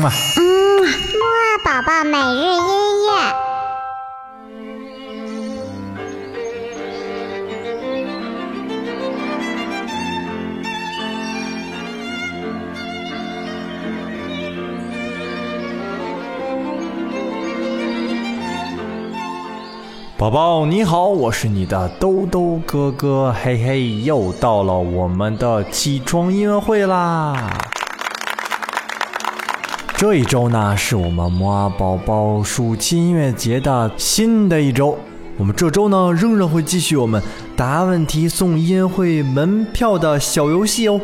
嗯啊，嗯，木二宝宝每日音乐。宝宝你好，我是你的兜兜哥哥，嘿嘿，又到了我们的起床音乐会啦！这一周呢，是我们摩尔宝宝暑期音乐节的新的一周。我们这周呢，仍然会继续我们答问题送音乐会门票的小游戏哦。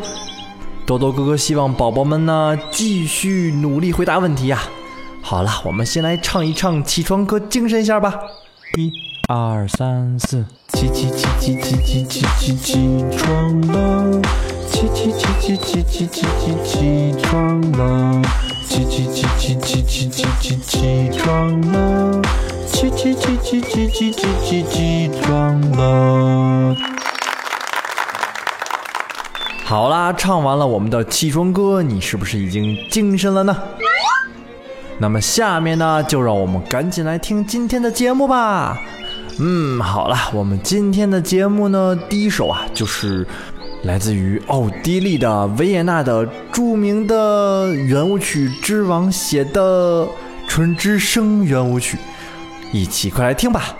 豆豆哥哥希望宝宝们呢，继续努力回答问题呀、好了，我们先来唱一唱起床歌，精神一下吧。一、二、三、四，起起起起起起起起起床了，起起起起起起起起起床了，起起起起起起起起起床了，起起起起起起起起起床了。好啦，唱完了我们的起床歌，你是不是已经精神了呢？那么下面呢，就让我们赶紧来听今天的节目吧。嗯，好了，我们今天的节目呢，第一首啊，就是来自于奥地利的维也纳的著名的圆舞曲之王写的《春之声》圆舞曲，一起快来听吧。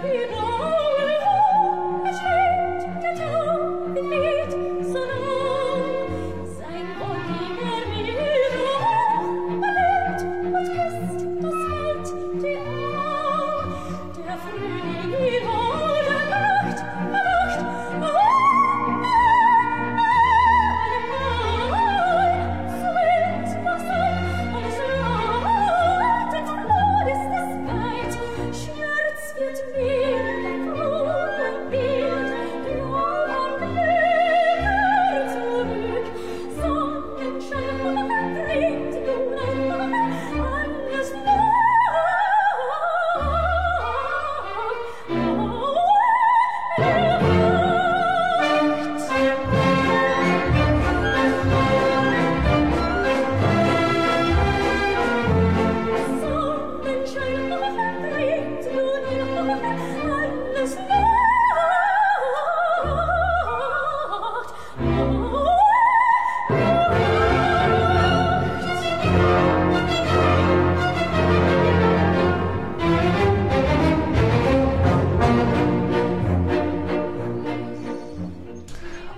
You.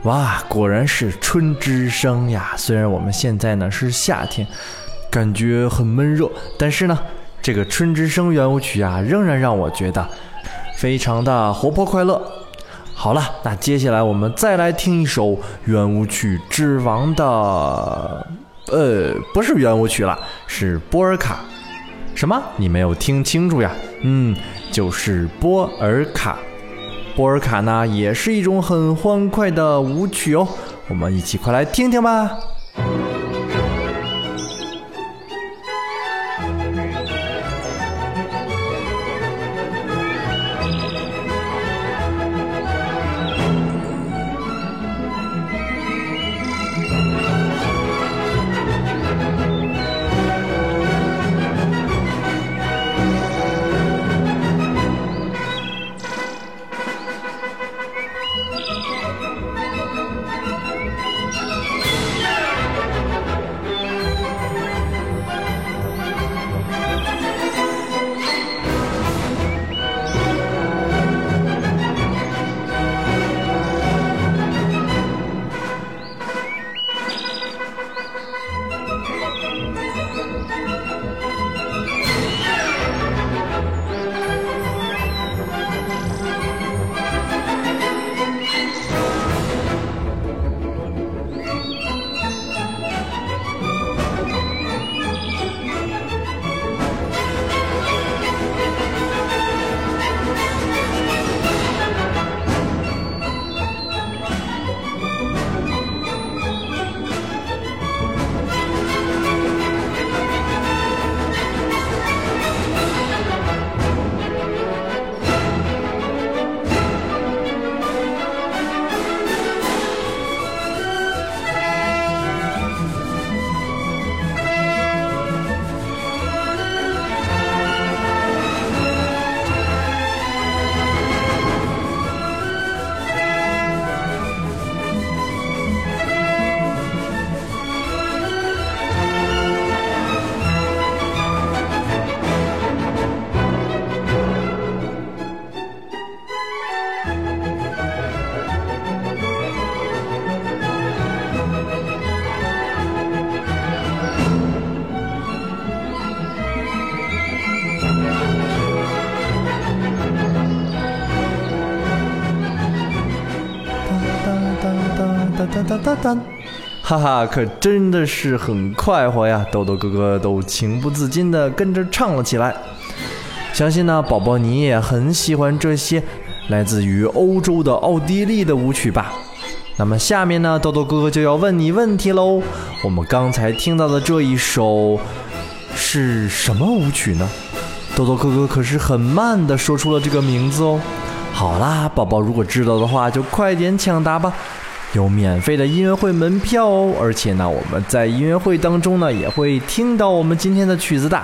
哇，果然是春之声呀！虽然我们现在呢是夏天，感觉很闷热，但是呢，这个春之声圆舞曲啊，仍然让我觉得非常的活泼快乐。好了，那接下来我们再来听一首圆舞曲之王的，呃，不是圆舞曲了，是波尔卡。什么？你没有听清楚呀？嗯，就是波尔卡。波尔卡呢，也是一种很欢快的舞曲哦，我们一起快来听听吧。哒哒哒哒，哈哈，可真的是很快活呀！豆豆哥哥都情不自禁地跟着唱了起来。相信呢，宝宝你也很喜欢这些来自于欧洲的奥地利的舞曲吧？那么下面呢，豆豆哥哥就要问你问题喽。我们刚才听到的这一首是什么舞曲呢？豆豆哥哥可是很慢的说出了这个名字哦。好啦，宝宝如果知道的话，就快点抢答吧，有免费的音乐会门票哦。而且呢，我们在音乐会当中呢，也会听到我们今天的曲子的。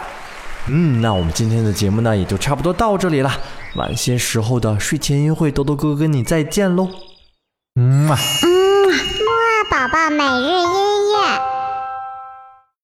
嗯，那我们今天的节目呢，也就差不多到这里了。晚些时候的睡前音乐会，豆豆哥哥跟你再见喽。嗯，木啊宝宝每日音。